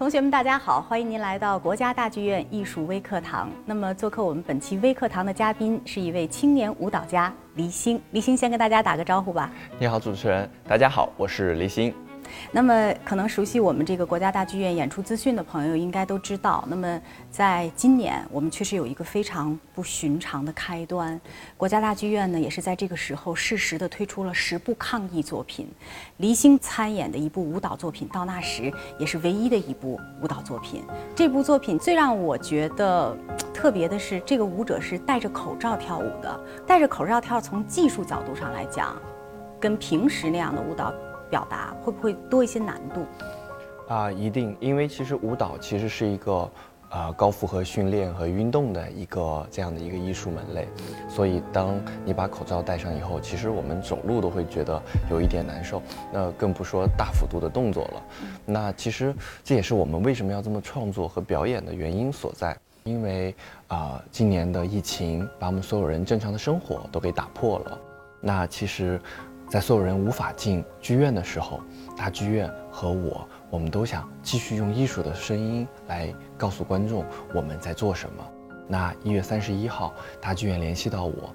同学们，大家好，欢迎您来到国家大剧院艺术微课堂。那么，做客我们本期微课堂的嘉宾是一位青年舞蹈家黎星。黎星先跟大家打个招呼吧。你好，主持人，大家好，我是黎星。那么，可能熟悉我们这个国家大剧院演出资讯的朋友应该都知道，那么在今年我们确实有一个非常不寻常的开端。国家大剧院呢，也是在这个时候适时的推出了十部抗疫作品。黎星参演的一部舞蹈作品《到那时》也是唯一的一部舞蹈作品。这部作品最让我觉得特别的是，这个舞者是戴着口罩跳舞的。戴着口罩跳，从技术角度上来讲，跟平时那样的舞蹈。表达会不会多一些难度？啊，一定，因为其实舞蹈其实是一个呃高负荷训练和运动的一个这样的一个艺术门类，所以当你把口罩戴上以后，其实我们走路都会觉得有一点难受，那更不说大幅度的动作了。那其实这也是我们为什么要这么创作和表演的原因所在，因为啊，今年的疫情把我们所有人正常的生活都给打破了。那其实。在所有人无法进剧院的时候，大剧院和我，我们都想继续用艺术的声音来告诉观众我们在做什么。那一月三十一号，大剧院联系到我，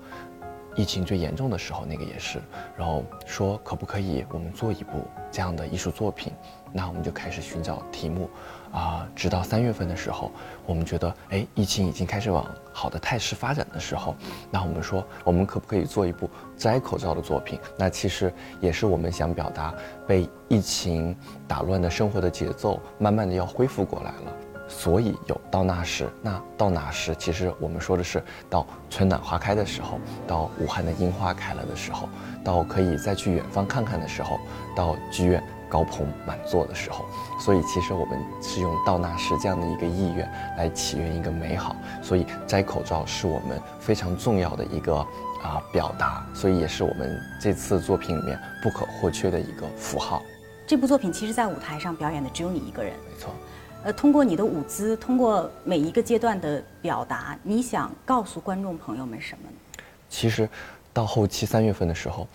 疫情最严重的时候，那个也是，然后说可不可以我们做一部这样的艺术作品。那我们就开始寻找题目，啊，直到三月份的时候，我们觉得，哎，疫情已经开始往好的态势发展的时候，那我们说，我们可不可以做一部摘口罩的作品？那其实也是我们想表达，被疫情打乱的生活的节奏，慢慢的要恢复过来了，所以有到那时，那到哪时？其实我们说的是到春暖花开的时候，到武汉的樱花开了的时候，到可以再去远方看看的时候，到剧院。高朋满座的时候，所以其实我们是用到那时这样的一个意愿来祈愿一个美好，所以摘口罩是我们非常重要的一个啊表达，所以也是我们这次作品里面不可或缺的一个符号。这部作品其实，在舞台上表演的只有你一个人，没错。呃，通过你的舞姿，通过每一个阶段的表达，你想告诉观众朋友们什么呢？其实，到后期三月份的时候，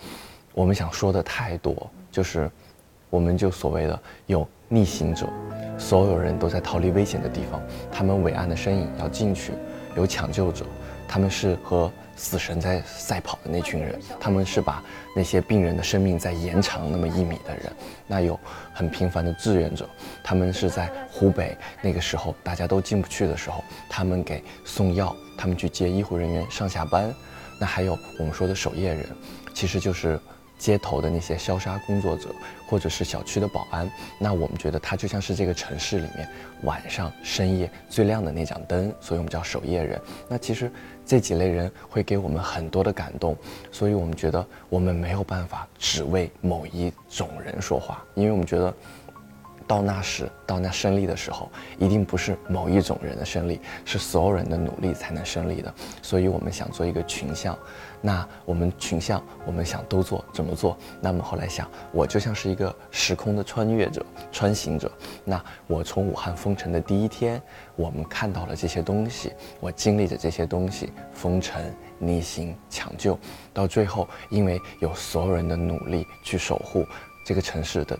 我们想说的太多，就是。我们就所谓的有逆行者，所有人都在逃离危险的地方，他们伟岸的身影要进去；有抢救者，他们是和死神在赛跑的那群人，他们是把那些病人的生命在延长那么一米的人。那有很平凡的志愿者，他们是在湖北那个时候大家都进不去的时候，他们给送药，他们去接医护人员上下班。那还有我们说的守夜人，其实就是。街头的那些消杀工作者，或者是小区的保安，那我们觉得他就像是这个城市里面晚上深夜最亮的那盏灯，所以我们叫守夜人。那其实这几类人会给我们很多的感动，所以我们觉得我们没有办法只为某一种人说话，因为我们觉得。到那时，到那胜利的时候，一定不是某一种人的胜利，是所有人的努力才能胜利的。所以我们想做一个群像，那我们群像，我们想都做怎么做？那么后来想，我就像是一个时空的穿越者、穿行者。那我从武汉封城的第一天，我们看到了这些东西，我经历着这些东西，封城、逆行、抢救，到最后，因为有所有人的努力去守护这个城市的。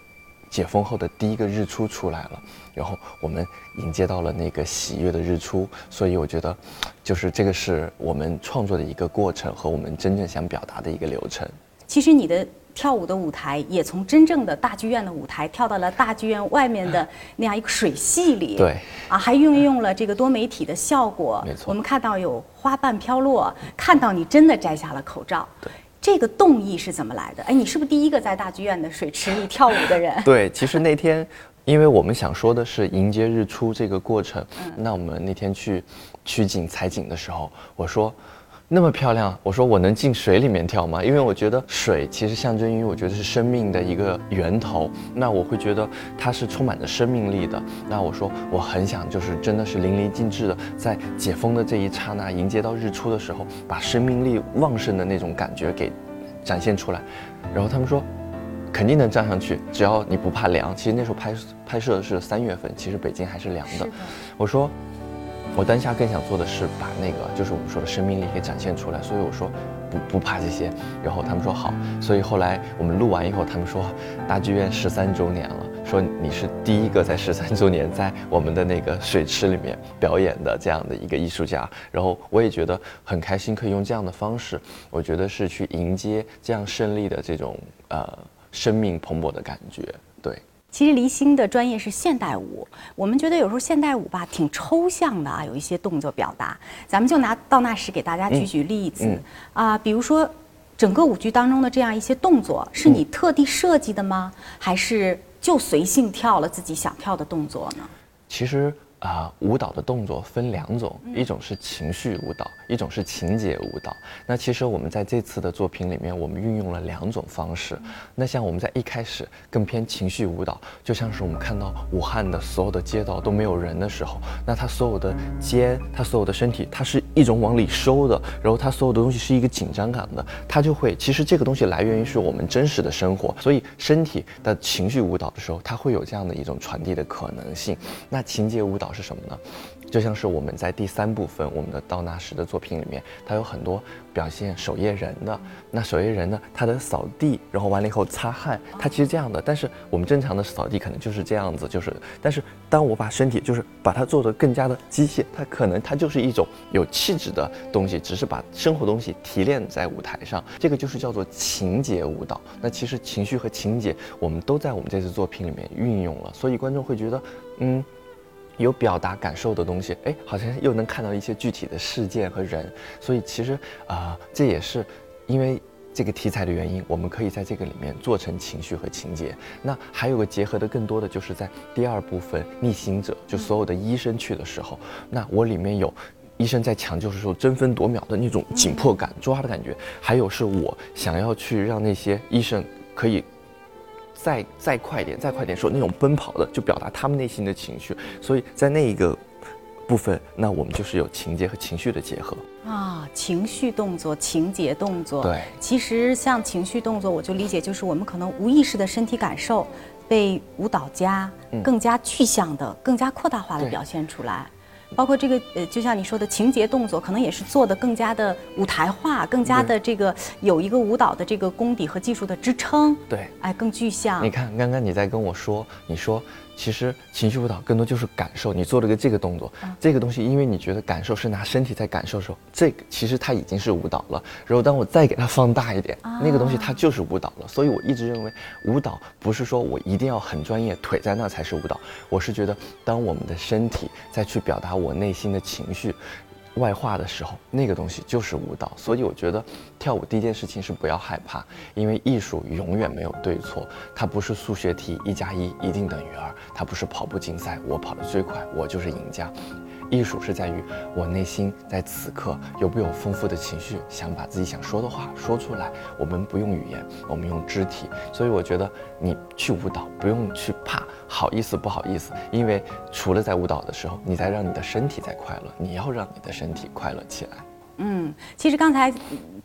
解封后的第一个日出出来了，然后我们迎接到了那个喜悦的日出，所以我觉得，就是这个是我们创作的一个过程和我们真正想表达的一个流程。其实你的跳舞的舞台也从真正的大剧院的舞台跳到了大剧院外面的 那样一个水系里，对，啊，还运用了这个多媒体的效果，没错，我们看到有花瓣飘落，看到你真的摘下了口罩，对。这个动意是怎么来的？哎，你是不是第一个在大剧院的水池 里跳舞的人？对，其实那天，因为我们想说的是迎接日出这个过程，那我们那天去取景采景的时候，我说。那么漂亮，我说我能进水里面跳吗？因为我觉得水其实象征于我觉得是生命的一个源头，那我会觉得它是充满着生命力的。那我说我很想就是真的是淋漓尽致的在解封的这一刹那迎接到日出的时候，把生命力旺盛的那种感觉给展现出来。然后他们说肯定能站上去，只要你不怕凉。其实那时候拍拍摄的是三月份，其实北京还是凉的。我说。我当下更想做的是把那个，就是我们说的生命力给展现出来，所以我说不不怕这些，然后他们说好，所以后来我们录完以后，他们说大剧院十三周年了，说你是第一个在十三周年在我们的那个水池里面表演的这样的一个艺术家，然后我也觉得很开心，可以用这样的方式，我觉得是去迎接这样胜利的这种呃生命蓬勃的感觉，其实黎星的专业是现代舞，我们觉得有时候现代舞吧挺抽象的啊，有一些动作表达，咱们就拿到那时给大家举举例子啊，比如说整个舞剧当中的这样一些动作，是你特地设计的吗？还是就随性跳了自己想跳的动作呢？其实。啊，舞蹈的动作分两种，一种是情绪舞蹈，一种是情节舞蹈。那其实我们在这次的作品里面，我们运用了两种方式。那像我们在一开始更偏情绪舞蹈，就像是我们看到武汉的所有的街道都没有人的时候，那他所有的肩，他所有的身体，它是一种往里收的，然后他所有的东西是一个紧张感的，他就会，其实这个东西来源于是我们真实的生活，所以身体的情绪舞蹈的时候，它会有这样的一种传递的可能性。那情节舞蹈。是什么呢？就像是我们在第三部分我们的道纳什的作品里面，它有很多表现守夜人的。那守夜人呢，他的扫地，然后完了以后擦汗，他其实这样的。但是我们正常的扫地可能就是这样子，就是。但是当我把身体就是把它做的更加的机械，它可能它就是一种有气质的东西，只是把生活东西提炼在舞台上。这个就是叫做情节舞蹈。那其实情绪和情节我们都在我们这次作品里面运用了，所以观众会觉得，嗯。有表达感受的东西，哎，好像又能看到一些具体的事件和人，所以其实啊，这也是因为这个题材的原因，我们可以在这个里面做成情绪和情节。那还有个结合的更多的，就是在第二部分逆行者，就所有的医生去的时候，那我里面有医生在抢救的时候争分夺秒的那种紧迫感、抓的感觉，还有是我想要去让那些医生可以。再再快点，再快点说那种奔跑的，就表达他们内心的情绪。所以在那一个部分，那我们就是有情节和情绪的结合啊，情绪动作、情节动作。对，其实像情绪动作，我就理解就是我们可能无意识的身体感受，被舞蹈家更加具象的、更加扩大化的表现出来。包括这个呃，就像你说的情节动作，可能也是做的更加的舞台化，更加的这个有一个舞蹈的这个功底和技术的支撑。对，哎，更具象。你看，刚刚你在跟我说，你说。其实情绪舞蹈更多就是感受。你做了个这个动作，这个东西，因为你觉得感受是拿身体在感受的时候，这个其实它已经是舞蹈了。然后当我再给它放大一点，那个东西它就是舞蹈了。所以我一直认为，舞蹈不是说我一定要很专业，腿在那才是舞蹈。我是觉得，当我们的身体再去表达我内心的情绪。外化的时候，那个东西就是舞蹈，所以我觉得跳舞第一件事情是不要害怕，因为艺术永远没有对错，它不是数学题一加一一定等于二，它不是跑步竞赛，我跑得最快，我就是赢家。艺术是在于我内心在此刻有没有丰富的情绪，想把自己想说的话说出来。我们不用语言，我们用肢体。所以我觉得你去舞蹈不用去怕好意思不好意思，因为除了在舞蹈的时候，你在让你的身体在快乐，你要让你的身体快乐起来。嗯，其实刚才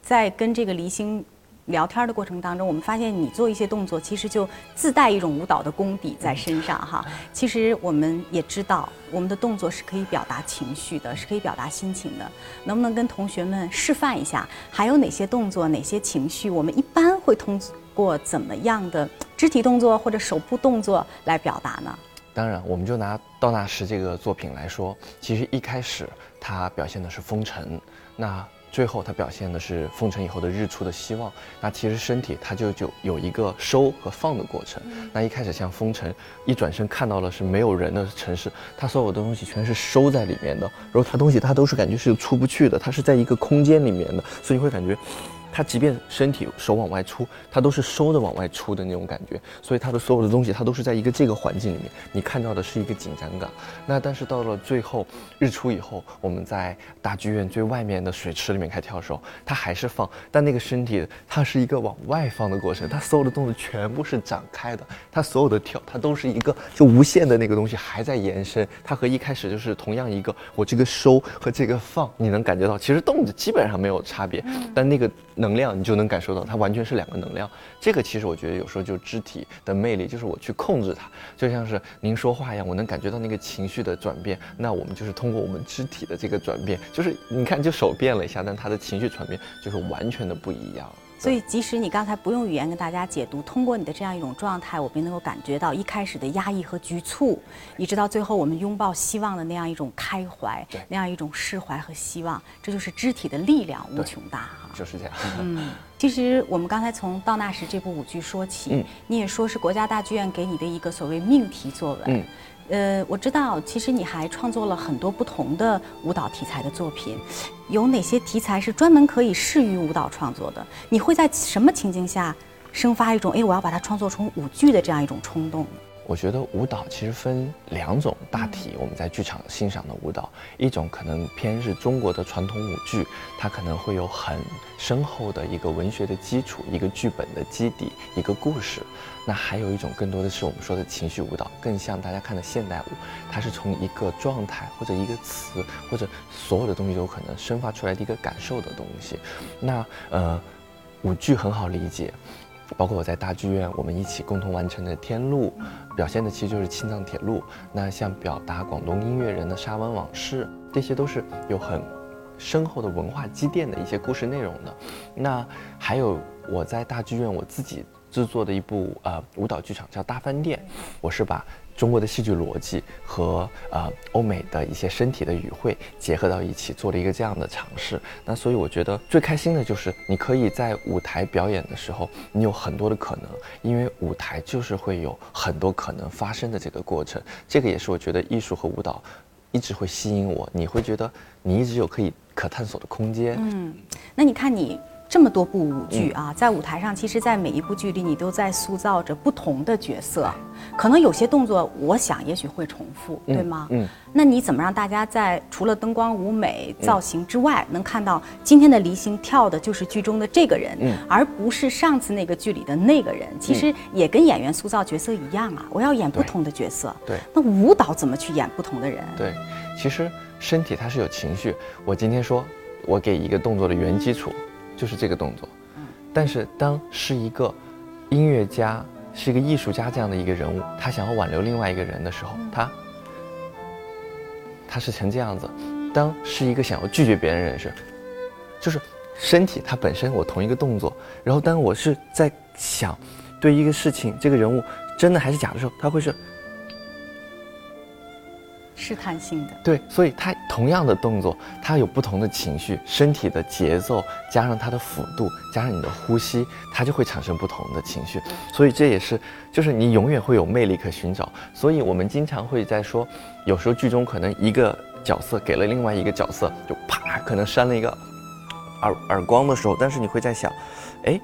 在跟这个黎星。聊天的过程当中，我们发现你做一些动作，其实就自带一种舞蹈的功底在身上哈。其实我们也知道，我们的动作是可以表达情绪的，是可以表达心情的。能不能跟同学们示范一下，还有哪些动作、哪些情绪，我们一般会通过怎么样的肢体动作或者手部动作来表达呢？当然，我们就拿道纳什这个作品来说，其实一开始它表现的是风尘，那。最后，它表现的是封城以后的日出的希望。那其实身体它就就有一个收和放的过程。那一开始像封城，一转身看到了是没有人的城市，它所有的东西全是收在里面的。然后它东西它都是感觉是出不去的，它是在一个空间里面的，所以会感觉。他即便身体手往外出，他都是收的往外出的那种感觉，所以他的所有的东西，他都是在一个这个环境里面，你看到的是一个紧张感。那但是到了最后日出以后，我们在大剧院最外面的水池里面开跳的时候，他还是放，但那个身体它是一个往外放的过程，他所有的动作全部是展开的，他所有的跳，它都是一个就无限的那个东西还在延伸，它和一开始就是同样一个我这个收和这个放，你能感觉到其实动作基本上没有差别，但那个。能量，你就能感受到它完全是两个能量。这个其实我觉得有时候就肢体的魅力，就是我去控制它，就像是您说话一样，我能感觉到那个情绪的转变。那我们就是通过我们肢体的这个转变，就是你看就手变了一下，但他的情绪转变就是完全的不一样。所以即使你刚才不用语言跟大家解读，通过你的这样一种状态，我们能够感觉到一开始的压抑和局促，一直到最后我们拥抱希望的那样一种开怀，那样一种释怀和希望，这就是肢体的力量无穷大哈。就是这样。嗯，其实我们刚才从《到那时》这部舞剧说起，嗯，你也说是国家大剧院给你的一个所谓命题作文，嗯。呃，我知道，其实你还创作了很多不同的舞蹈题材的作品，有哪些题材是专门可以适于舞蹈创作的？你会在什么情境下生发一种“哎，我要把它创作成舞剧”的这样一种冲动？我觉得舞蹈其实分两种大体，我们在剧场欣赏的舞蹈，一种可能偏是中国的传统舞剧，它可能会有很深厚的一个文学的基础，一个剧本的基底，一个故事。那还有一种更多的是我们说的情绪舞蹈，更像大家看的现代舞，它是从一个状态或者一个词或者所有的东西都可能生发出来的一个感受的东西。那呃，舞剧很好理解。包括我在大剧院，我们一起共同完成的《天路》，表现的其实就是青藏铁路。那像表达广东音乐人的沙湾往事，这些都是有很深厚的文化积淀的一些故事内容的。那还有我在大剧院我自己制作的一部呃舞蹈剧场叫《大饭店》，我是把。中国的戏剧逻辑和呃欧美的一些身体的语汇结合到一起，做了一个这样的尝试。那所以我觉得最开心的就是你可以在舞台表演的时候，你有很多的可能，因为舞台就是会有很多可能发生的这个过程。这个也是我觉得艺术和舞蹈一直会吸引我，你会觉得你一直有可以可探索的空间。嗯，那你看你。这么多部舞剧啊，在舞台上，其实，在每一部剧里，你都在塑造着不同的角色。可能有些动作，我想也许会重复，对吗？嗯。那你怎么让大家在除了灯光、舞美、造型之外，能看到今天的黎星跳的就是剧中的这个人，而不是上次那个剧里的那个人？其实也跟演员塑造角色一样啊，我要演不同的角色。对。那舞蹈怎么去演不同的人？对，其实身体它是有情绪。我今天说，我给一个动作的原基础。就是这个动作，但是当是一个音乐家，是一个艺术家这样的一个人物，他想要挽留另外一个人的时候，他他是成这样子。当是一个想要拒绝别人人时，就是身体它本身我同一个动作，然后当我是在想对一个事情这个人物真的还是假的时候，他会是。试探性的，对，所以它同样的动作，它有不同的情绪，身体的节奏加上它的幅度，加上你的呼吸，它就会产生不同的情绪。所以这也是，就是你永远会有魅力可寻找。所以我们经常会在说，有时候剧中可能一个角色给了另外一个角色，就啪，可能扇了一个耳耳光的时候，但是你会在想，哎。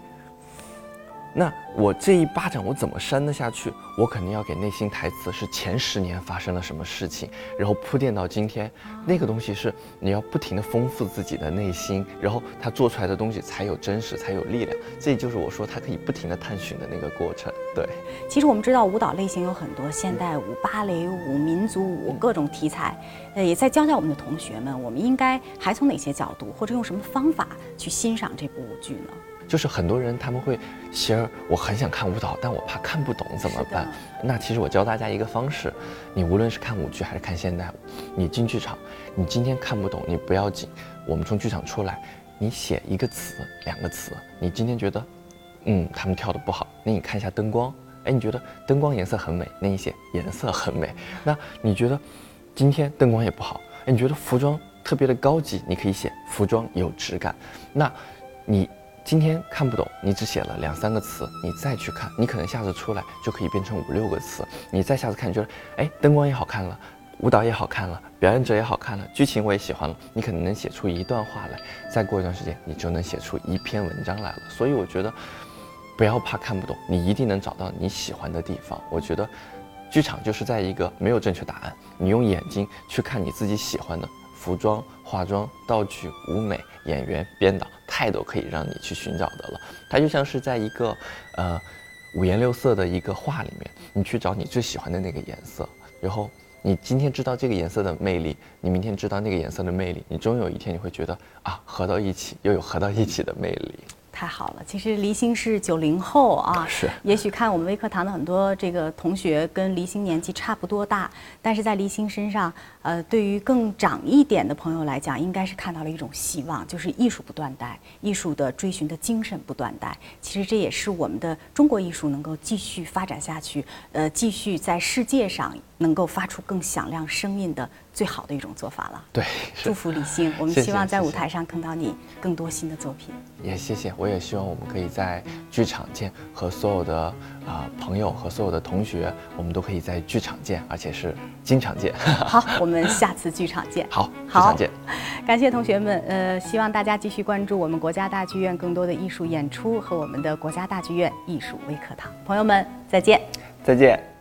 那我这一巴掌我怎么扇得下去？我肯定要给内心台词是前十年发生了什么事情，然后铺垫到今天，那个东西是你要不停的丰富自己的内心，然后他做出来的东西才有真实，才有力量。这就是我说他可以不停的探寻的那个过程。对，其实我们知道舞蹈类型有很多，现代舞、芭蕾舞、民族舞各种题材，呃，也在教教我们的同学们，我们应该还从哪些角度或者用什么方法去欣赏这部舞剧呢？就是很多人他们会，希儿，我很想看舞蹈，但我怕看不懂怎么办？那其实我教大家一个方式，你无论是看舞剧还是看现代舞，你进剧场，你今天看不懂你不要紧，我们从剧场出来，你写一个词两个词，你今天觉得，嗯，他们跳的不好，那你看一下灯光，哎，你觉得灯光颜色很美，那你写颜色很美。那你觉得今天灯光也不好，哎，你觉得服装特别的高级，你可以写服装有质感。那你。今天看不懂，你只写了两三个词，你再去看，你可能下次出来就可以变成五六个词。你再下次看，你觉得，哎，灯光也好看了，舞蹈也好看了，表演者也好看了，剧情我也喜欢了，你可能能写出一段话来。再过一段时间，你就能写出一篇文章来了。所以我觉得，不要怕看不懂，你一定能找到你喜欢的地方。我觉得，剧场就是在一个没有正确答案，你用眼睛去看你自己喜欢的。服装、化妆、道具、舞美、演员、编导，太多可以让你去寻找的了。它就像是在一个呃五颜六色的一个画里面，你去找你最喜欢的那个颜色，然后你今天知道这个颜色的魅力，你明天知道那个颜色的魅力，你终有一天你会觉得啊，合到一起又有合到一起的魅力。太好了，其实黎星是九零后啊，是。也许看我们微课堂的很多这个同学跟黎星年纪差不多大，但是在黎星身上，呃，对于更长一点的朋友来讲，应该是看到了一种希望，就是艺术不断代，艺术的追寻的精神不断代。其实这也是我们的中国艺术能够继续发展下去，呃，继续在世界上能够发出更响亮声音的最好的一种做法了。对，祝福李欣，我们希望在舞台上看到你更多新的作品。也谢谢，我也希望我们可以在剧场见，和所有的啊、朋友和所有的同学，我们都可以在剧场见，而且是经常见。好，我们下次剧场见。好，剧好场见。感谢同学们，呃，希望大家继续关注我们国家大剧院更多的艺术演出和我们的国家大剧院艺术微课堂。朋友们，再见。再见。